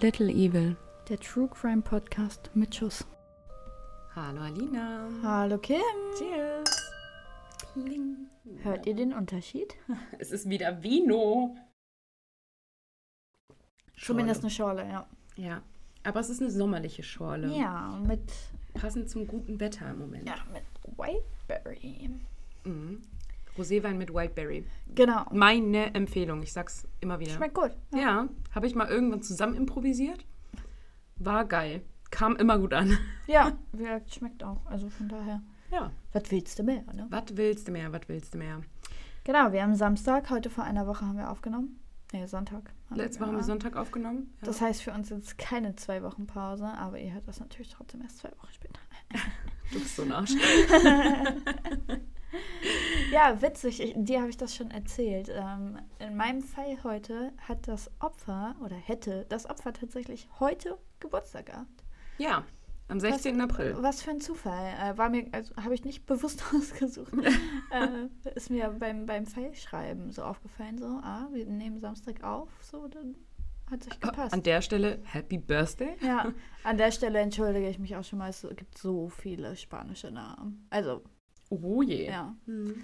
Little Evil. Der True Crime Podcast mit Schuss. Hallo Alina. Hallo Kim. Cheers. Pling. Hört ihr den Unterschied? Es ist wieder Vino. Zumindest eine Schorle, ja. Ja, aber es ist eine sommerliche Schorle. Ja, mit, Passend zum guten Wetter im Moment. ja, mit Whiteberry. Mhm. Roséwein mit Whiteberry. Genau. Meine Empfehlung, ich sag's immer wieder. Schmeckt gut. Ja, habe ich mal irgendwann zusammen improvisiert. War geil. Kam immer gut an. Ja, schmeckt auch. Also von daher. Ja. Was willst du mehr, ne? Was willst du mehr? Was willst du mehr? Genau, wir haben Samstag, heute vor einer Woche haben wir aufgenommen. Nee, Sonntag. Letzte Woche haben wir Sonntag aufgenommen. Ja. Das heißt für uns jetzt keine zwei Wochen Pause, aber ihr hört das natürlich trotzdem erst zwei Wochen später. du bist so ein Arsch. Ja, witzig, ich, dir habe ich das schon erzählt. Ähm, in meinem Fall heute hat das Opfer oder hätte das Opfer tatsächlich heute Geburtstag gehabt. Ja, am 16. April. Was für ein Zufall. Äh, war mir, also habe ich nicht bewusst ausgesucht. äh, ist mir beim, beim Pfeilschreiben so aufgefallen, so, ah, wir nehmen Samstag auf, so, dann hat sich gepasst. An der Stelle Happy Birthday. ja, an der Stelle entschuldige ich mich auch schon mal, es gibt so viele spanische Namen. Also, Oh je. ja, Mhm.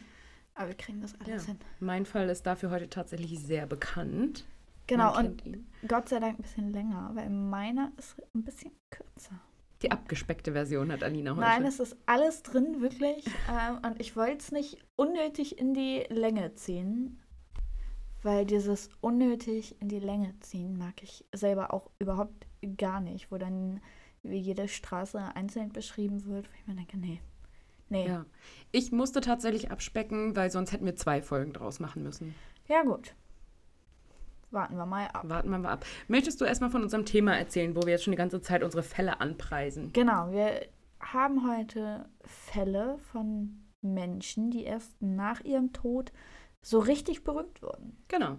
aber wir kriegen das alles Ja. hin. Mein Fall ist dafür heute tatsächlich sehr bekannt. Genau, und ihn. Gott sei Dank ein bisschen länger, weil meiner ist ein bisschen kürzer. Die abgespeckte Version hat Alina heute. Nein, es ist alles drin, wirklich. ähm, und ich wollte es nicht unnötig in die Länge ziehen, weil dieses unnötig in die Länge ziehen mag ich selber auch überhaupt gar nicht, wo dann wie jede Straße einzeln beschrieben wird, wo ich mir denke, nee, nee. ja. Ich musste tatsächlich abspecken, weil sonst hätten wir zwei Folgen draus machen müssen. Ja, gut. Warten wir mal ab. Warten wir mal ab. Möchtest du erstmal von unserem Thema erzählen, wo wir jetzt schon die ganze Zeit unsere Fälle anpreisen? Genau, wir haben heute Fälle von Menschen, die erst nach ihrem Tod so richtig berühmt wurden. Genau.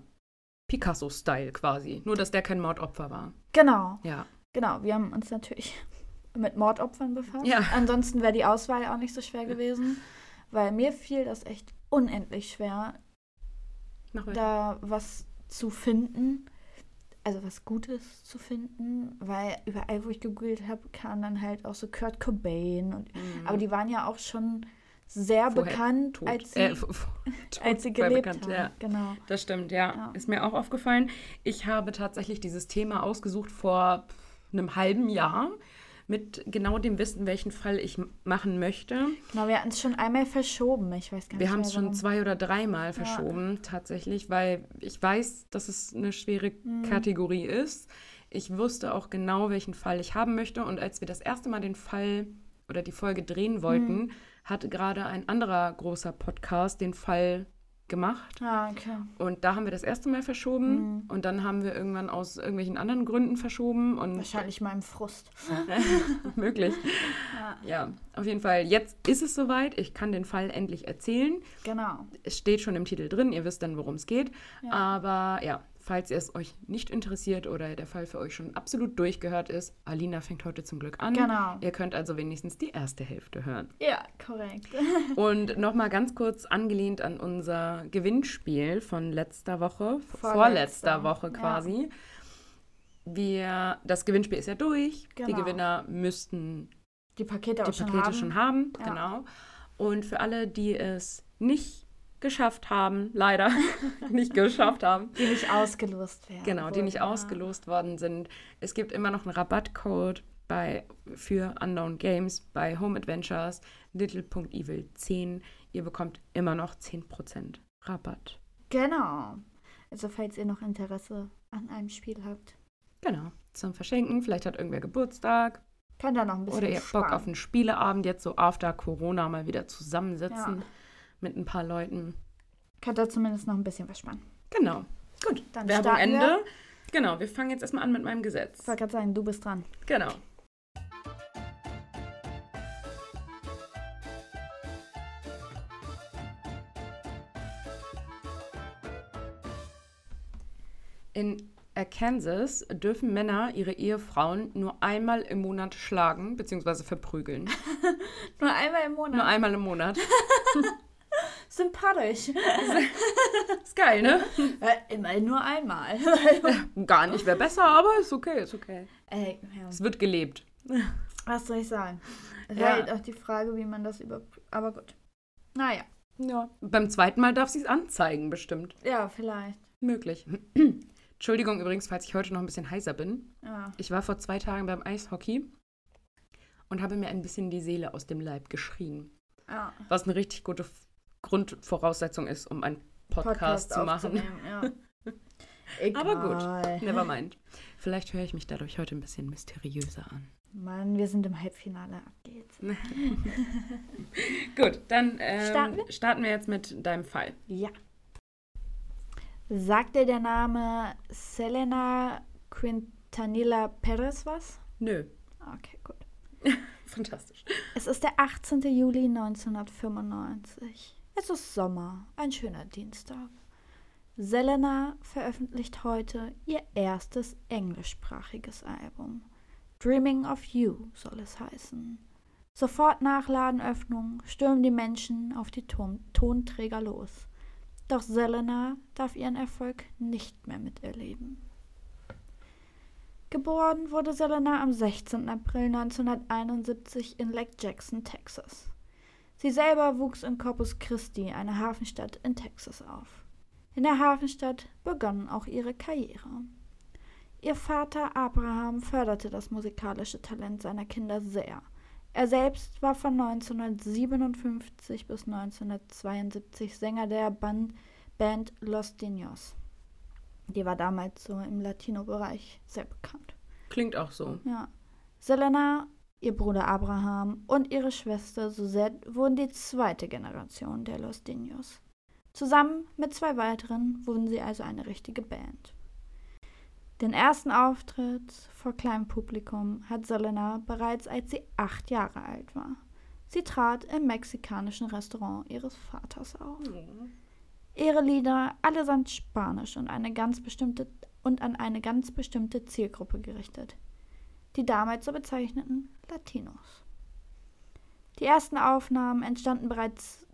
Picasso-Style quasi. Nur, dass der kein Mordopfer war. Genau, Ja. genau. Wir haben uns natürlich mit Mordopfern befasst. Ja. Ansonsten wäre die Auswahl auch nicht so schwer gewesen, weil mir fiel das echt unendlich schwer, da was zu finden. Also was Gutes zu finden, weil überall, wo ich gegoogelt habe, kam dann halt auch so Kurt Cobain. Und, Mhm. Aber die waren ja auch schon sehr Vorher bekannt, Tot. als sie, Äh, als sie gelebt bekannt, haben. Ja. Genau. Das stimmt, ja. Ja. Ist mir auch aufgefallen. Ich habe tatsächlich dieses Thema ausgesucht vor einem halben Jahr mit genau dem Wissen, welchen Fall ich machen möchte. Genau, wir hatten es schon einmal verschoben. Ich weiß gar nicht Wir haben es schon zwei oder dreimal verschoben, tatsächlich, weil ich weiß, dass es eine schwere Mhm. Kategorie ist. Ich wusste auch genau, welchen Fall ich haben möchte. Und als wir das erste Mal den Fall oder die Folge drehen wollten, Mhm. hatte gerade ein anderer großer Podcast den Fall gemacht. Ah, okay. Und da haben wir das erste Mal verschoben Mhm. und dann haben wir irgendwann aus irgendwelchen anderen Gründen verschoben und Wahrscheinlich meinem Frust. möglich. Ja. Ja, auf jeden Fall. Jetzt ist es soweit. Ich kann den Fall endlich erzählen. Genau. Es steht schon im Titel drin. Ihr wisst dann, worum es geht. Ja. Aber ja, falls es euch nicht interessiert oder der Fall für euch schon absolut durchgehört ist, Alina fängt heute zum Glück an. Genau. Ihr könnt also wenigstens die erste Hälfte hören. Ja, korrekt. Und nochmal ganz kurz angelehnt an unser Gewinnspiel von letzter Woche, Vorletzter. vorletzter Woche Ja. quasi. Wir, das Gewinnspiel ist ja durch. Die Genau. Gewinner müssten Die Pakete auch die schon Pakete haben. schon haben. Ja. Genau. Und für alle, die es nicht geschafft haben, leider nicht geschafft haben, Die nicht ausgelost werden. genau, die nicht ja. ausgelost worden sind, es gibt immer noch einen Rabattcode bei, für Unknown Games bei Home Adventures little.evil10. Ihr bekommt immer noch 10% Rabatt. Genau. Also falls ihr noch Interesse an einem Spiel habt, Genau, zum Verschenken. Vielleicht hat irgendwer Geburtstag könnt ihr noch ein bisschen oder ihr habt Bock auf einen Spieleabend jetzt so after Corona mal wieder zusammensitzen Ja. Mit ein paar Leuten. Könnt ihr zumindest noch ein bisschen was sparen. Genau. Gut. Dann Werbung Ende. wir. Genau, wir fangen jetzt erstmal an mit meinem Gesetz. Ich wollte gerade sagen, du bist dran. Genau. In Arkansas dürfen Männer ihre Ehefrauen nur einmal im Monat schlagen bzw. verprügeln. Nur einmal im Monat. Nur einmal im Monat. Sympathisch. ist geil, ne? Äh, immerhin nur einmal. Gar nicht wäre besser, aber ist okay, ist okay. Ey, ja. Es wird gelebt. Was soll ich sagen? Es Ja. halt auch die Frage, wie man das überprüft. Aber gut. Naja. Ja. Beim zweiten Mal darf sie es anzeigen, bestimmt. Ja, vielleicht. Möglich. Entschuldigung übrigens, falls ich heute noch ein bisschen heißer bin. Ja. Ich war vor zwei Tagen beim Eishockey und habe mir ein bisschen die Seele aus dem Leib geschrien. ja. Was eine richtig gute Grundvoraussetzung ist, um einen Podcast, zu machen. Ja. Aber gut, never mind. Vielleicht höre ich mich dadurch heute ein bisschen mysteriöser an. Mann, wir sind im Halbfinale. Ab geht's. Gut, dann ähm, Starten wir? starten wir jetzt mit deinem Fall. Ja. Sagt dir der Name Selena Quintanilla Perez was? Nö, Okay, gut. fantastisch. Es ist der 18. Juli 1995. Es ist Sommer, ein schöner Dienstag. Selena veröffentlicht heute ihr erstes englischsprachiges Album. Dreaming of You soll es heißen. Sofort nach Ladenöffnung stürmen die Menschen auf die Ton Tonträger los. Doch Selena darf ihren Erfolg nicht mehr miterleben. Geboren wurde Selena am 16. April 1971 in Lake Jackson, Texas. Sie selber wuchs in Corpus Christi, einer Hafenstadt in Texas, auf. In der Hafenstadt begann auch ihre Karriere. Ihr Vater Abraham förderte das musikalische Talent seiner Kinder sehr. Er selbst war von 1957 bis 1972 Sänger der Band, Band Los Dinos. Die war damals so im Latino-Bereich sehr bekannt. Klingt auch so. Ja. Selena, ihr Bruder Abraham und ihre Schwester Suzette wurden die zweite Generation der Los Dinos. Zusammen mit zwei weiteren wurden sie also eine richtige Band. Den ersten Auftritt vor kleinem Publikum hat Selena bereits als sie acht Jahre alt war. Sie trat im mexikanischen Restaurant ihres Vaters auf. Ihre Lieder allesamt spanisch und, eine ganz bestimmte, und an eine ganz bestimmte Zielgruppe gerichtet. Die damals so bezeichneten Latinos. Die ersten Aufnahmen entstanden bereits,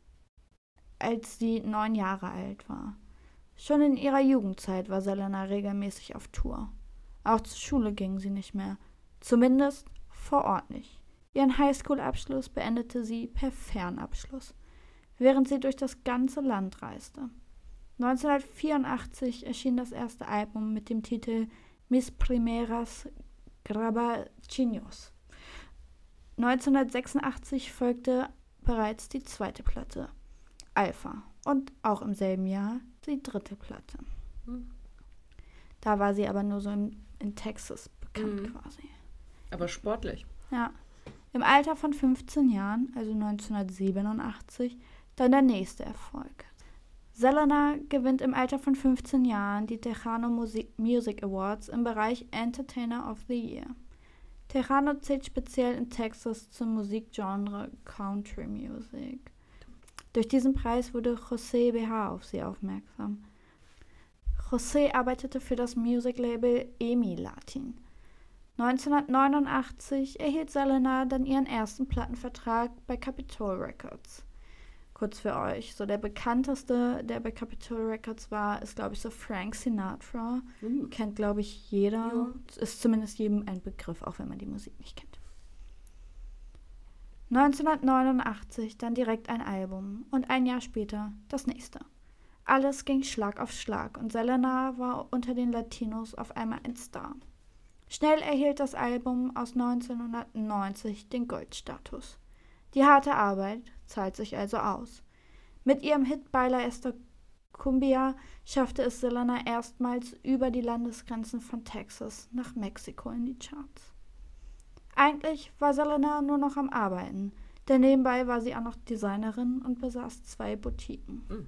als sie neun Jahre alt war. Schon in ihrer Jugendzeit war Selena regelmäßig auf Tour. Auch zur Schule ging sie nicht mehr, zumindest vor Ort nicht. Ihren Highschool-Abschluss beendete sie per Fernabschluss während sie durch das ganze Land reiste. 1984 erschien das erste Album mit dem Titel Mis Primeras Grabachinos. 1986 folgte bereits die zweite Platte, Alpha, und auch im selben Jahr die dritte Platte. Hm. Da war sie aber nur so in, in Texas bekannt Mhm. quasi. Aber sportlich. Ja. Im Alter von 15 Jahren, also 1987, dann der nächste Erfolg. Selena gewinnt im Alter von 15 Jahren die Tejano Musi- Music Awards im Bereich Entertainer of the Year. Tejano zählt speziell in Texas zum Musikgenre Country Music. Durch diesen Preis wurde José BH auf sie aufmerksam. José arbeitete für das Music-Label EMI Latin. 1989 erhielt Selena dann ihren ersten Plattenvertrag bei Capitol Records. Kurz für euch, so der bekannteste, der bei Capitol Records war, ist glaube ich so Frank Sinatra. Hm. Kennt glaube ich jeder. Ja. Ist zumindest jedem ein Begriff, auch wenn man die Musik nicht kennt. 1989 dann direkt ein Album und ein Jahr später das nächste. Alles ging Schlag auf Schlag und Selena war unter den Latinos auf einmal ein Star. Schnell erhielt das Album aus 1990 den Goldstatus. Die harte Arbeit zahlt sich also aus. Mit ihrem Hit Baila Esta Cumbia schaffte es Selena erstmals über die Landesgrenzen von Texas nach Mexiko in die Charts. Eigentlich war Selena nur noch am Arbeiten, denn nebenbei war sie auch noch Designerin und besaß zwei Boutiquen. Mhm.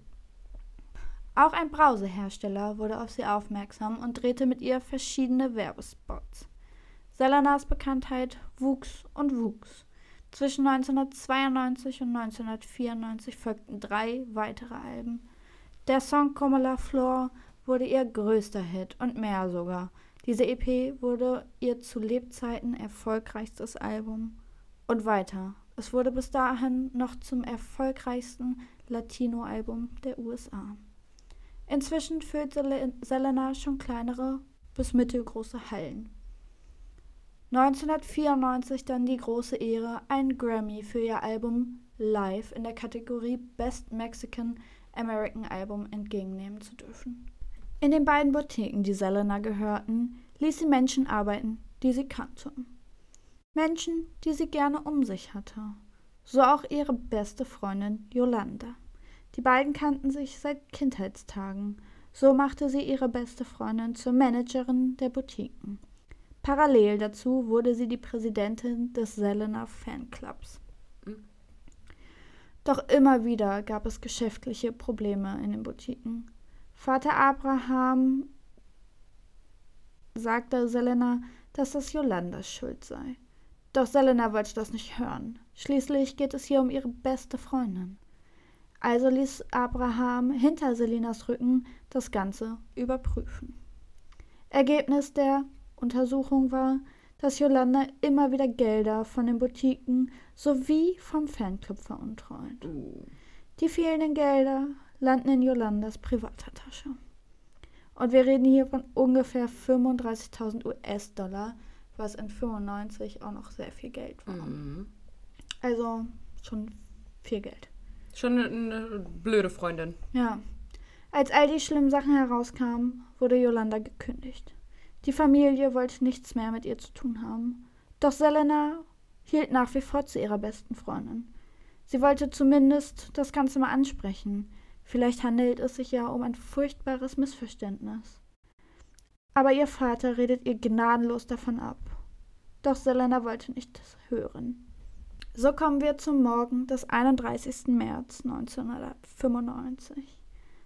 Auch ein Brausehersteller wurde auf sie aufmerksam und drehte mit ihr verschiedene Werbespots. Selenas Bekanntheit wuchs und wuchs. Zwischen 1992 und 1994 folgten drei weitere Alben. Der Song Comme la Flor wurde ihr größter Hit und mehr sogar. Diese EP wurde ihr zu Lebzeiten erfolgreichstes Album. Und weiter. Es wurde bis dahin noch zum erfolgreichsten Latino-Album der USA. Inzwischen füllt Sel Selena schon kleinere bis mittelgroße Hallen. 1994 dann die große Ehre, einen Grammy für ihr Album Live in der Kategorie Best Mexican American Album entgegennehmen zu dürfen. In den beiden Boutiquen, die Selena gehörten, ließ sie Menschen arbeiten, die sie kannte. Menschen, die sie gerne um sich hatte. So auch ihre beste Freundin Yolanda. Die beiden kannten sich seit Kindheitstagen. So machte sie ihre beste Freundin zur Managerin der Boutiquen. Parallel dazu wurde sie die Präsidentin des Selena Fanclubs. Doch immer wieder gab es geschäftliche Probleme in den Boutiquen. Vater Abraham sagte Selena, dass das Jolandas Schuld sei. Doch Selena wollte das nicht hören. Schließlich geht es hier um ihre beste Freundin. Also ließ Abraham hinter Selinas Rücken das Ganze überprüfen. Ergebnis der Untersuchung war, dass Yolanda immer wieder Gelder von den Boutiquen sowie vom Fanclub veruntreut. Uh. Die fehlenden Gelder landen in Yolandas privater Tasche. Und wir reden hier von ungefähr 35.000 US-Dollar, was in 95 auch noch sehr viel Geld war. Mhm. Also schon viel Geld. Schon eine, eine blöde Freundin. Ja. Als all die schlimmen Sachen herauskamen, wurde Yolanda gekündigt. Die Familie wollte nichts mehr mit ihr zu tun haben. Doch Selena hielt nach wie vor zu ihrer besten Freundin. Sie wollte zumindest das Ganze mal ansprechen. Vielleicht handelt es sich ja um ein furchtbares Missverständnis. Aber ihr Vater redet ihr gnadenlos davon ab. Doch Selena wollte nichts hören. So kommen wir zum Morgen des 31. März 1995.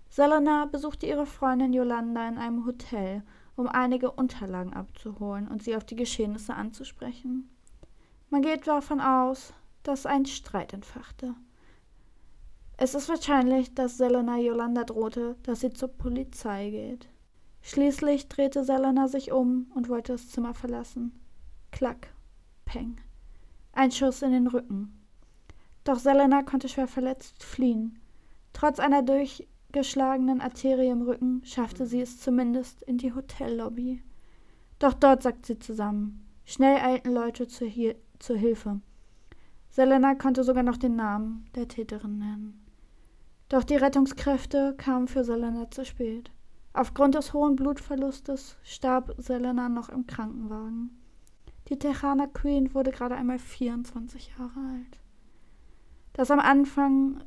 Selena besuchte ihre Freundin Yolanda in einem Hotel, um einige Unterlagen abzuholen und sie auf die Geschehnisse anzusprechen. Man geht davon aus, dass ein Streit entfachte. Es ist wahrscheinlich, dass Selena Yolanda drohte, dass sie zur Polizei geht. Schließlich drehte Selena sich um und wollte das Zimmer verlassen. Klack, Peng. Ein Schuss in den Rücken. Doch Selena konnte schwer verletzt fliehen. Trotz einer durchgeschlagenen Arterie im Rücken schaffte sie es zumindest in die Hotellobby. Doch dort sackt sie zusammen. Schnell eilten Leute zur, Hi zur Hilfe. Selena konnte sogar noch den Namen der Täterin nennen. Doch die Rettungskräfte kamen für Selena zu spät. Aufgrund des hohen Blutverlustes starb Selena noch im Krankenwagen. Die Tejana Queen wurde gerade einmal 24 Jahre alt. Das am Anfang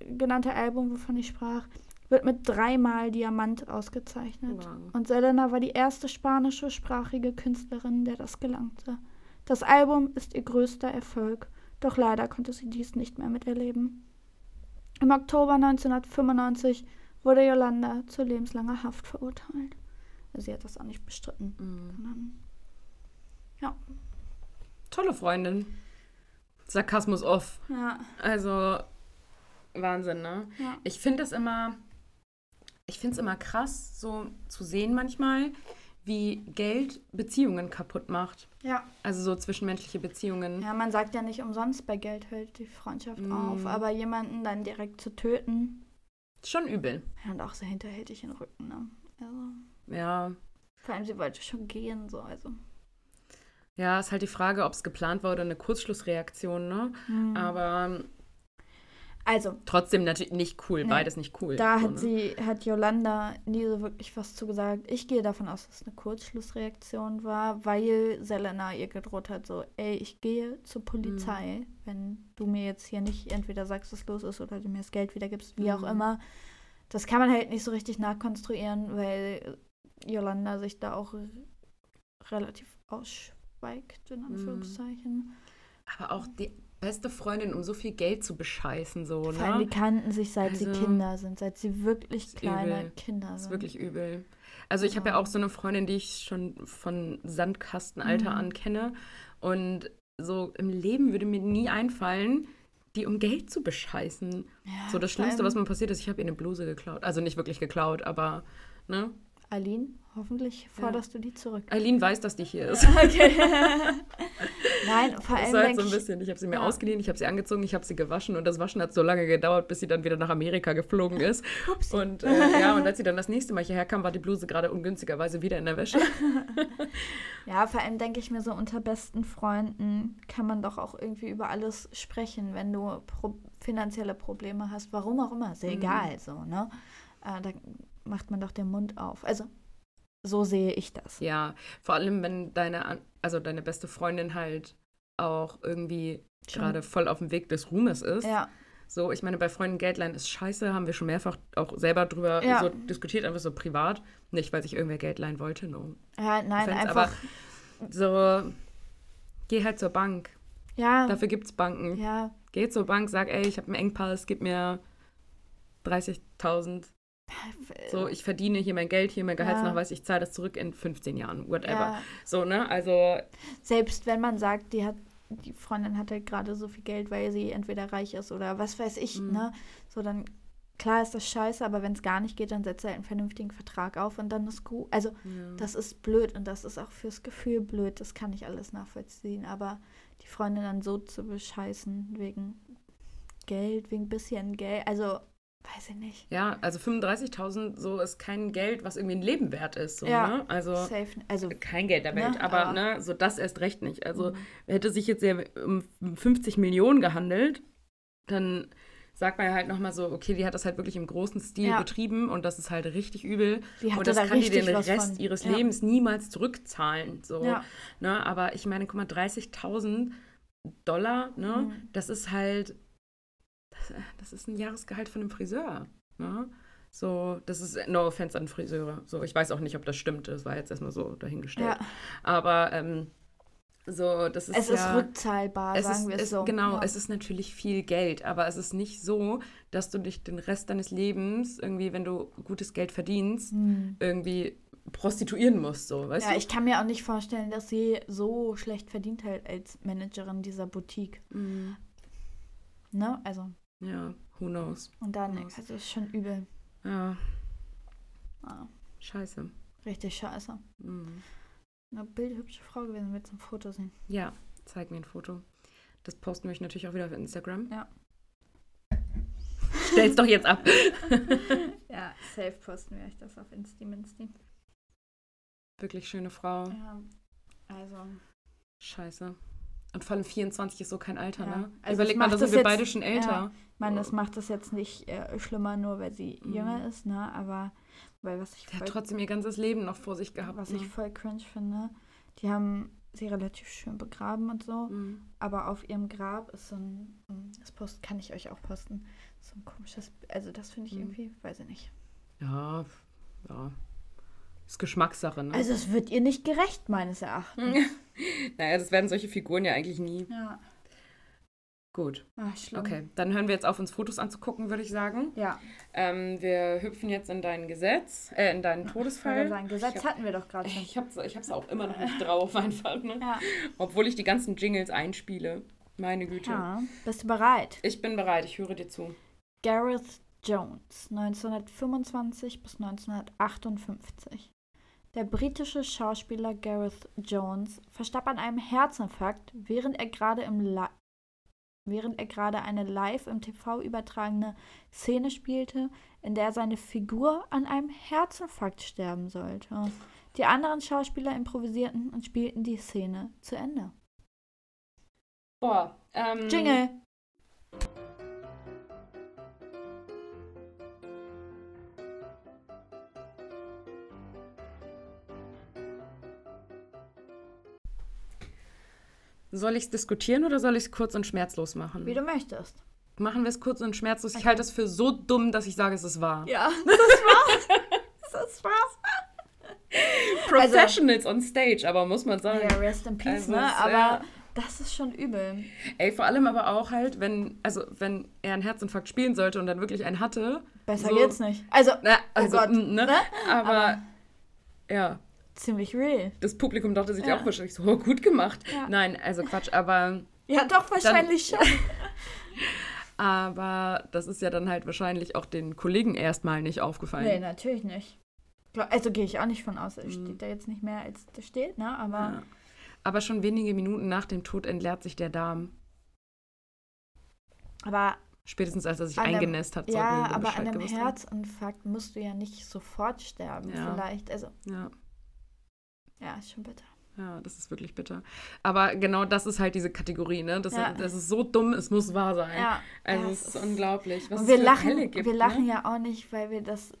genannte Album, wovon ich sprach, wird mit dreimal Diamant ausgezeichnet. Wow. Und Selena war die erste spanische sprachige Künstlerin, der das gelangte. Das Album ist ihr größter Erfolg, doch leider konnte sie dies nicht mehr miterleben. Im Oktober 1995 wurde Yolanda zu lebenslanger Haft verurteilt. Sie hat das auch nicht bestritten. Mhm. Ja. Tolle Freundin. Sarkasmus off. Ja. Also, Wahnsinn, ne? Ja. Ich finde es immer, ich finde es immer krass, so zu sehen manchmal, wie Geld Beziehungen kaputt macht. Ja. Also so zwischenmenschliche Beziehungen. Ja, man sagt ja nicht umsonst, bei Geld hört die Freundschaft Mm. auf. Aber jemanden dann direkt zu töten, Schon übel. ja, und auch sehr hinterhältig in den Rücken, ne? Also, Ja. vor allem, sie wollte schon gehen, so, also. Ja, ist halt die Frage, ob es geplant war oder eine Kurzschlussreaktion, ne? Mhm. Aber Also, trotzdem natürlich nicht cool. Nee. Beides nicht cool. da so, hat ne? sie, hat Yolanda nie so wirklich was zu gesagt. Ich gehe davon aus, dass es eine Kurzschlussreaktion war, weil Selena ihr gedroht hat, so, ey, ich gehe zur Polizei, wenn du mir jetzt hier nicht entweder sagst, was los ist oder du mir das Geld wieder gibst, wie auch Mhm. immer. Das kann man halt nicht so richtig nachkonstruieren, weil Yolanda sich da auch relativ ausschweigt, in Anführungszeichen. Aber auch die beste Freundin, um so viel Geld zu bescheißen, so, Vor allem, die ne? kannten sich, seit sie Also, Kinder sind, seit sie wirklich kleine übel. Kinder Das ist sind. wirklich übel. Also ich habe ja Ja. auch so eine Freundin, die ich schon von Sandkastenalter Mhm. an kenne. Und so im Leben würde mir nie einfallen, die um Geld zu bescheißen. Ja, So das Schlimmste, was mir passiert ist, ich habe ihr eine Bluse geklaut. Also nicht wirklich geklaut, aber, ne? Aline Hoffentlich forderst du die zurück. Eileen weiß, dass die hier ist. Okay. Nein, vor Das allem war halt so ein ich, bisschen. Ich habe sie mir Ja. ausgeliehen, ich habe sie angezogen, ich habe sie gewaschen und das Waschen hat so lange gedauert, bis sie dann wieder nach Amerika geflogen ist. Upsi. Und äh, ja, und als sie dann das nächste Mal hierher kam, war die Bluse gerade ungünstigerweise wieder in der Wäsche. ja, vor allem denke ich mir so, unter besten Freunden kann man doch auch irgendwie über alles sprechen, wenn du pro finanzielle Probleme hast. Warum auch immer, ist ja Mhm. egal so, ne? Äh, da macht man doch den Mund auf. Also, so sehe ich das. Ja, vor allem, wenn deine, also deine beste Freundin halt auch irgendwie gerade voll auf dem Weg des Ruhmes ist. Ja, So, ich meine, bei Freunden Geldleihen ist scheiße, haben wir schon mehrfach auch selber drüber Ja. so diskutiert, einfach so privat. Nicht, weil sich irgendwer Geld leihen wollte, no. ja nein, Offense, einfach. So, geh halt zur Bank. Ja, Dafür gibt's Banken. ja, Geh zur Bank, sag, ey, ich habe einen Engpass, gib mir 30.000. So, ich verdiene hier mein Geld, hier mein Gehaltsnachweis, ich zahle das zurück in 15 Jahren, whatever. ja. So, ne? Also, Selbst wenn man sagt, die hat die Freundin hat halt gerade so viel Geld, weil sie entweder reich ist oder was weiß ich, Mhm. ne? So dann klar ist das scheiße, aber wenn es gar nicht geht, dann setzt er einen vernünftigen Vertrag auf und dann ist gut. Also ja. das ist blöd und das ist auch fürs Gefühl blöd. Das kann ich alles nachvollziehen, aber die Freundin dann so zu bescheißen wegen Geld, wegen bisschen Geld, also weiß ich nicht. ja, also 35.000, so ist kein Geld, was irgendwie ein Leben wert ist. So, Ja. ne? Also, Safe, also kein Geld der Welt, Ne, aber, aber- ne, so das erst recht nicht. Also Mhm. hätte sich jetzt ja um 50 Millionen gehandelt, dann sagt man ja halt nochmal so, okay, die hat das halt wirklich im großen Stil Ja. betrieben und das ist halt richtig übel. und das da kann die den Rest von. ihres ja. Lebens niemals zurückzahlen. So. Ja. Ne? Aber ich meine, guck mal, 30.000 Dollar, ne? Mhm. das ist halt, das, das ist ein Jahresgehalt von einem Friseur. Ne? So, das ist no offense an Friseure. So, ich weiß auch nicht, ob das stimmt. Das war jetzt erstmal so dahingestellt. Ja. Aber ähm, so, das ist Es ist ja, rückzahlbar, es sagen ist, wir es so. Genau, ja. es ist natürlich viel Geld, aber es ist nicht so, dass du dich den Rest deines Lebens irgendwie, wenn du gutes Geld verdienst, Hm. irgendwie prostituieren musst, so, weißt Ja, du? ich kann mir auch nicht vorstellen, dass sie so schlecht verdient hat als Managerin dieser Boutique. Mhm. Ne? Also, Ja, who knows. und dann, Who knows. also ist schon übel. Ja, Ah, scheiße. richtig scheiße. Mhm. Eine bildhübsche Frau gewesen, willst du ein Foto sehen? Ja, zeig mir ein Foto. Das posten wir euch natürlich auch wieder auf Instagram. Ja. Stell's doch jetzt ab. Ja, safe posten wir euch das auf Insti Minsti. Wirklich schöne Frau. Ja, also. Scheiße. Und vor allem 24 ist so kein Alter, Ja. ne? Also Überleg mal, da sind das wir beide schon älter. Ja. Ich meine, das macht das jetzt nicht äh, schlimmer, nur weil sie Mhm. jünger ist, ne? Aber, weil was ich Der hat voll, trotzdem ihr ganzes Leben noch vor sich gehabt. was ne? ich voll cringe finde, die haben sie relativ schön begraben und so. Mhm. Aber auf ihrem Grab ist so ein, mm, das Post kann ich euch auch posten, so ein komisches, also das finde ich Mhm. irgendwie, weiß ich nicht. Ja, ja. Ist Geschmackssache, ne? Also es wird ihr nicht gerecht, meines Erachtens. naja, das werden solche Figuren ja eigentlich nie. Ja, Gut, ach, schlimm. okay. Dann hören wir jetzt auf, uns Fotos anzugucken, würde ich sagen. Ja, Ähm, wir hüpfen jetzt in dein Gesetz, äh, in deinen ich Todesfall. sagen, Gesetz Ich hab- hatten wir doch gerade schon. Ich hab's, ich hab's auch immer noch nicht drauf, einfach, ne? Ja. Obwohl ich die ganzen Jingles einspiele. Meine Güte. ja, bist du bereit? Ich bin bereit, ich höre dir zu. Gareth Jones, 1925 bis 1958. Der britische Schauspieler Gareth Jones verstarb an einem Herzinfarkt, während er gerade im Li während er gerade eine live im TV übertragene Szene spielte, in der seine Figur an einem Herzinfarkt sterben sollte. Die anderen Schauspieler improvisierten und spielten die Szene zu Ende. Boah, ähm. Jingle! Soll ich es diskutieren oder soll ich es kurz und schmerzlos machen? Wie du möchtest. Machen wir es kurz und schmerzlos. Ich halte es für so dumm, dass ich sage, es ist wahr. Ja, das war's. das war's. Professionals on stage, aber muss man sagen. Ja, rest in peace, Also ne? es, Aber ja. das ist schon übel. Ey, vor allem aber auch halt, wenn, also wenn er einen Herzinfarkt spielen sollte und dann wirklich einen hatte. Besser So. geht's nicht. Also, Na, also, Gott, mm, ne? ne? Aber, Aber- ja, ziemlich real. das Publikum dachte sich Ja. auch wahrscheinlich so, oh, gut gemacht. Ja. Nein, also Quatsch, aber, Ja, doch, wahrscheinlich schon. aber das ist ja dann halt wahrscheinlich auch den Kollegen erstmal nicht aufgefallen. Nee, natürlich nicht. Also gehe ich auch nicht von aus. Es Mhm. steht da jetzt nicht mehr, als da steht, ne? Aber Ja. Aber schon wenige Minuten nach dem Tod entleert sich der Darm. aber Spätestens als er sich einem- eingenässt hat, ja, aber Bescheid an einem. Herzinfarkt musst du ja nicht sofort sterben, Ja. vielleicht. Also, Ja. Ja, ist schon bitter. Ja, das ist wirklich bitter. Aber genau das ist halt diese Kategorie, ne? Das, Ja. das ist so dumm, es muss wahr sein. Ja, Also ja, es ist unglaublich, was Und wir lachen, gibt. wir lachen ne? ja auch nicht, weil wir das,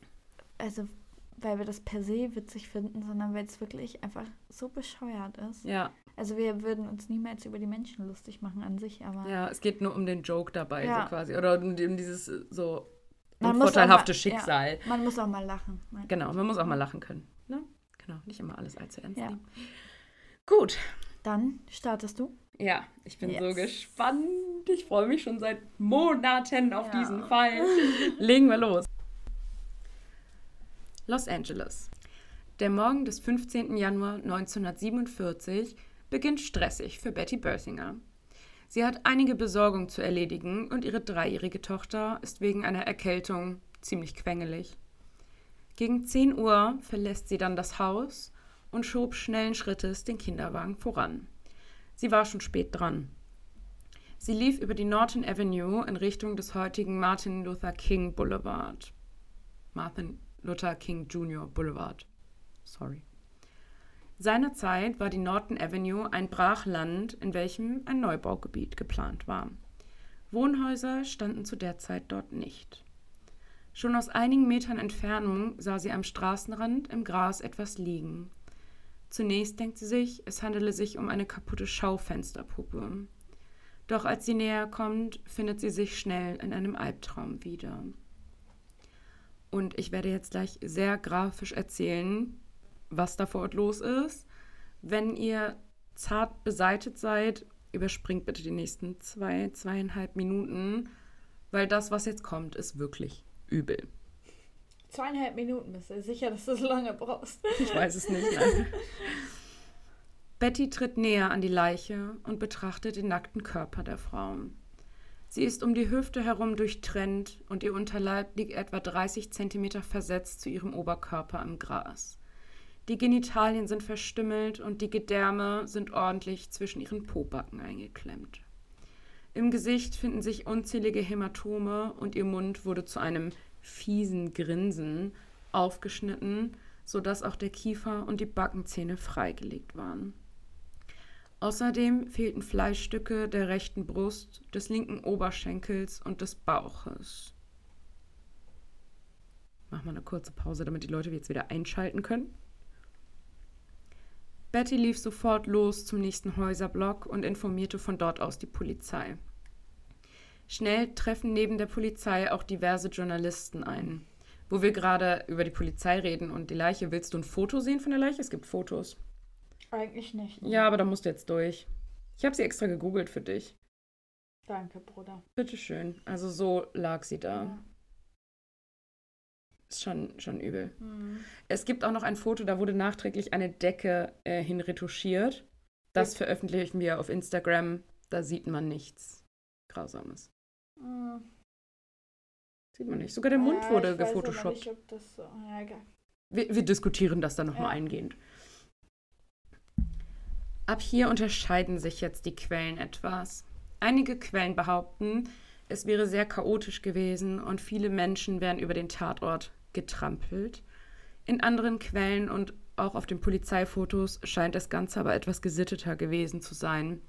also weil wir das per se witzig finden, sondern weil es wirklich einfach so bescheuert ist. Ja, Also wir würden uns niemals über die Menschen lustig machen an sich, aber ja, es geht nur um den Joke dabei, Ja. so quasi. Oder um, die- um dieses äh, so Man auch unvorteilhafte mal-. Schicksal. man muss auch mal lachen. Ne? Genau, man muss auch mal lachen können. Ne? Genau, nicht immer alles allzu ernst Ja. nehmen. Gut. Dann startest du. Ja, ich bin so Yes. gespannt. Ich freue mich schon seit Monaten auf Ja. diesen Fall. Legen wir los. Los Angeles. Der Morgen des 15. Januar 1947 beginnt stressig für Betty Berthinger. Sie hat einige Besorgungen zu erledigen und ihre dreijährige Tochter ist wegen einer Erkältung ziemlich quengelig. Gegen 10 Uhr verlässt sie dann das Haus und schob schnellen Schrittes den Kinderwagen voran. Sie war schon spät dran. Sie lief über die Norton Avenue in Richtung des heutigen Martin Luther King Boulevard. Martin Luther King Jr. Boulevard. Sorry. Seinerzeit war die Norton Avenue ein Brachland, in welchem ein Neubaugebiet geplant war. Wohnhäuser standen zu der Zeit dort nicht. Schon aus einigen Metern Entfernung sah sie am Straßenrand im Gras etwas liegen. Zunächst denkt sie sich, es handele sich um eine kaputte Schaufensterpuppe. Doch als sie näher kommt, findet sie sich schnell in einem Albtraum wieder. Und ich werde jetzt gleich sehr grafisch erzählen, was da vor Ort los ist. Wenn ihr zart beseitet seid, überspringt bitte die nächsten zwei, zweieinhalb Minuten, weil das, was jetzt kommt, ist wirklich übel. Zweieinhalb Minuten bist du sicher, dass du so lange brauchst. Ich weiß es nicht. Nein. Betty tritt näher an die Leiche und betrachtet den nackten Körper der Frau. Sie ist um die Hüfte herum durchtrennt und ihr Unterleib liegt etwa 30 Zentimeter versetzt zu ihrem Oberkörper im Gras. Die Genitalien sind verstümmelt und die Gedärme sind ordentlich zwischen ihren Pobacken eingeklemmt. Im Gesicht finden sich unzählige Hämatome und ihr Mund wurde zu einem fiesen Grinsen aufgeschnitten, sodass auch der Kiefer und die Backenzähne freigelegt waren. Außerdem fehlten Fleischstücke der rechten Brust, des linken Oberschenkels und des Bauches. Mach mal eine kurze Pause, damit die Leute jetzt wieder einschalten können. Betty lief sofort los zum nächsten Häuserblock und informierte von dort aus die Polizei. Schnell treffen neben der Polizei auch diverse Journalisten ein. Wo wir gerade über die Polizei reden und die Leiche, willst du ein Foto sehen von der Leiche? Es gibt Fotos. Eigentlich nicht. Ja, aber da musst du jetzt durch. Ich habe sie extra gegoogelt für dich. Danke, Bruder. Bitteschön. Also so lag sie da. Ja. Ist schon, schon übel. Mhm. Es gibt auch noch ein Foto, da wurde nachträglich eine Decke äh, hinretuschiert. Das veröffentlichen wir auf Instagram. Da sieht man nichts Grausames. Mhm. Sieht man nicht. Sogar der Mund Ja, wurde gefotoshoppt. Nicht, das ja. Wir, wir diskutieren das dann nochmal Ja. eingehend. Ab hier unterscheiden sich jetzt die Quellen etwas. Einige Quellen behaupten, es wäre sehr chaotisch gewesen und viele Menschen wären über den Tatort getrampelt. In anderen Quellen und auch auf den Polizeifotos scheint das Ganze aber etwas gesitteter gewesen zu sein.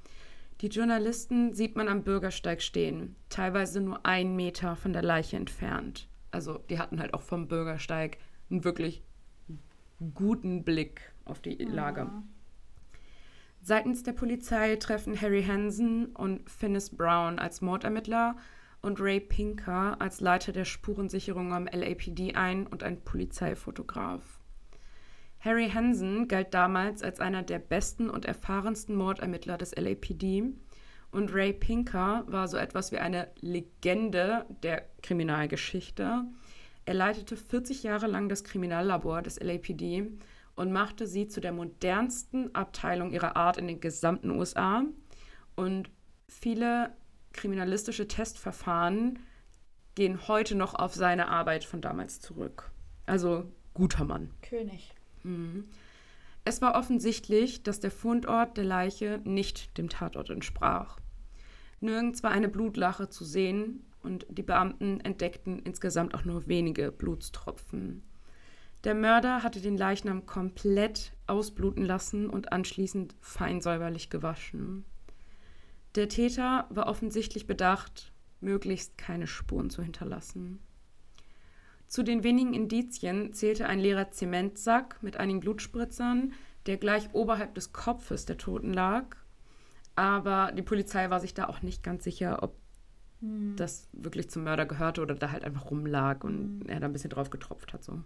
Die Journalisten sieht man am Bürgersteig stehen, teilweise nur einen Meter von der Leiche entfernt. Also die hatten halt auch vom Bürgersteig einen wirklich guten Blick auf die Lage. Mhm. Seitens der Polizei treffen Harry Hansen und Finnis Brown als Mordermittler und Ray Pinker als Leiter der Spurensicherung am LAPD ein und ein Polizeifotograf. Harry Hansen galt damals als einer der besten und erfahrensten Mordermittler des LAPD und Ray Pinker war so etwas wie eine Legende der Kriminalgeschichte. Er leitete 40 Jahre lang das Kriminallabor des LAPD und machte sie zu der modernsten Abteilung ihrer Art in den gesamten USA. Und viele kriminalistische Testverfahren gehen heute noch auf seine Arbeit von damals zurück. Also guter Mann. König. Mhm. Es war offensichtlich, dass der Fundort der Leiche nicht dem Tatort entsprach. Nirgends war eine Blutlache zu sehen und die Beamten entdeckten insgesamt auch nur wenige Blutstropfen. Der Mörder hatte den Leichnam komplett ausbluten lassen und anschließend fein säuberlich gewaschen. Der Täter war offensichtlich bedacht, möglichst keine Spuren zu hinterlassen. Zu den wenigen Indizien zählte ein leerer Zementsack mit einigen Blutspritzern, der gleich oberhalb des Kopfes der Toten lag. Aber die Polizei war sich da auch nicht ganz sicher, ob hm. das wirklich zum Mörder gehörte oder da halt einfach rumlag und hm. er da ein bisschen drauf getropft hat. So.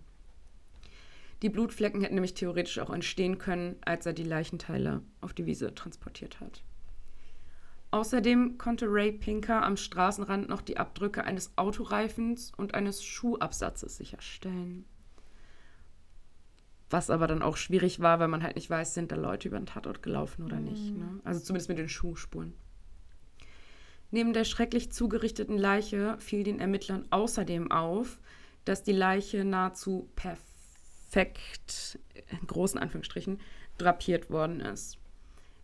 Die Blutflecken hätten nämlich theoretisch auch entstehen können, als er die Leichenteile auf die Wiese transportiert hat. Außerdem konnte Ray Pinker am Straßenrand noch die Abdrücke eines Autoreifens und eines Schuhabsatzes sicherstellen. Was aber dann auch schwierig war, weil man halt nicht weiß, sind da Leute über den Tatort gelaufen oder mhm. nicht. Ne? Also zumindest mit den Schuhspuren. Neben der schrecklich zugerichteten Leiche fiel den Ermittlern außerdem auf, dass die Leiche nahezu perfekt, in großen Anführungsstrichen, drapiert worden ist.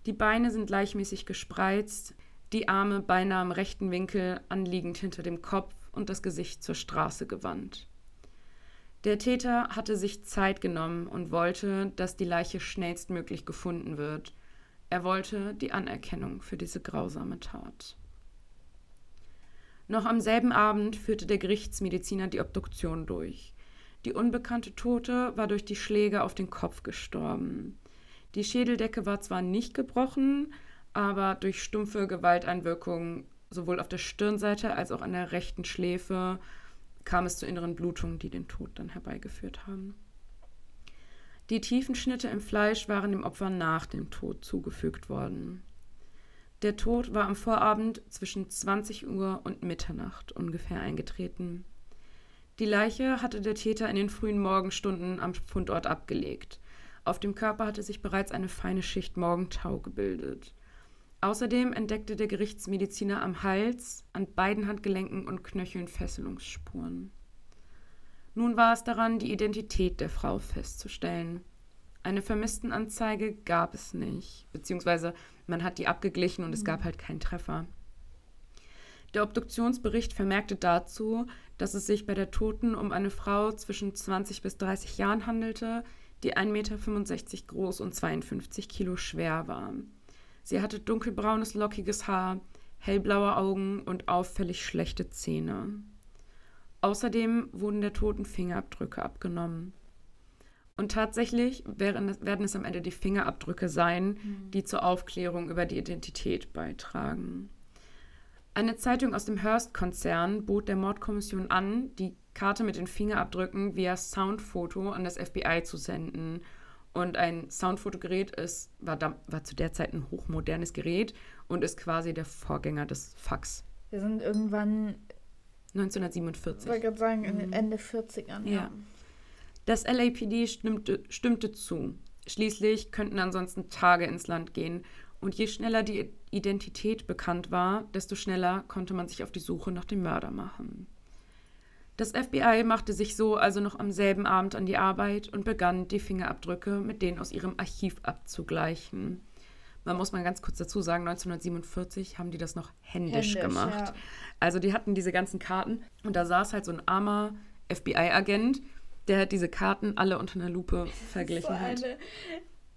Die Beine sind gleichmäßig gespreizt, die Arme beinahe im rechten Winkel anliegend hinter dem Kopf und das Gesicht zur Straße gewandt. Der Täter hatte sich Zeit genommen und wollte, dass die Leiche schnellstmöglich gefunden wird. Er wollte die Anerkennung für diese grausame Tat. Noch am selben Abend führte der Gerichtsmediziner die Obduktion durch. Die unbekannte Tote war durch die Schläge auf den Kopf gestorben. Die Schädeldecke war zwar nicht gebrochen, aber durch stumpfe Gewalteinwirkungen sowohl auf der Stirnseite als auch an der rechten Schläfe kam es zu inneren Blutungen, die den Tod dann herbeigeführt haben. Die tiefen Schnitte im Fleisch waren dem Opfer nach dem Tod zugefügt worden. Der Tod war am Vorabend zwischen 20 Uhr und Mitternacht ungefähr eingetreten. Die Leiche hatte der Täter in den frühen Morgenstunden am Fundort abgelegt. Auf dem Körper hatte sich bereits eine feine Schicht Morgentau gebildet. Außerdem entdeckte der Gerichtsmediziner am Hals, an beiden Handgelenken und Knöcheln Fesselungsspuren. Nun war es daran, die Identität der Frau festzustellen. Eine Vermisstenanzeige gab es nicht, beziehungsweise man hat die abgeglichen und es gab mhm. halt keinen Treffer. Der Obduktionsbericht vermerkte dazu, dass es sich bei der Toten um eine Frau zwischen 20 bis 30 Jahren handelte, die 1,65 Meter groß und 52 Kilo schwer war. Sie hatte dunkelbraunes, lockiges Haar, hellblaue Augen und auffällig schlechte Zähne. Außerdem wurden der Toten Fingerabdrücke abgenommen. Und tatsächlich werden es am Ende die Fingerabdrücke sein, mhm. die zur Aufklärung über die Identität beitragen. Eine Zeitung aus dem Hearst-Konzern bot der Mordkommission an, die Karte mit den Fingerabdrücken via Soundfoto an das FBI zu senden und ein Soundfotogerät ist, war, da, war zu der Zeit ein hochmodernes Gerät und ist quasi der Vorgänger des Fax. Wir sind irgendwann 1947. Ich wollte gerade sagen, mhm. Ende 40ern. Ja. ja. Das LAPD stimmte, stimmte zu. Schließlich könnten ansonsten Tage ins Land gehen. Und je schneller die Identität bekannt war, desto schneller konnte man sich auf die Suche nach dem Mörder machen. Das FBI machte sich so also noch am selben Abend an die Arbeit und begann, die Fingerabdrücke mit denen aus ihrem Archiv abzugleichen. Man muss mal ganz kurz dazu sagen, 1947 haben die das noch händisch, händisch gemacht. Ja. Also die hatten diese ganzen Karten und da saß halt so ein armer FBI-Agent, der hat diese Karten alle unter einer Lupe verglichen so hat.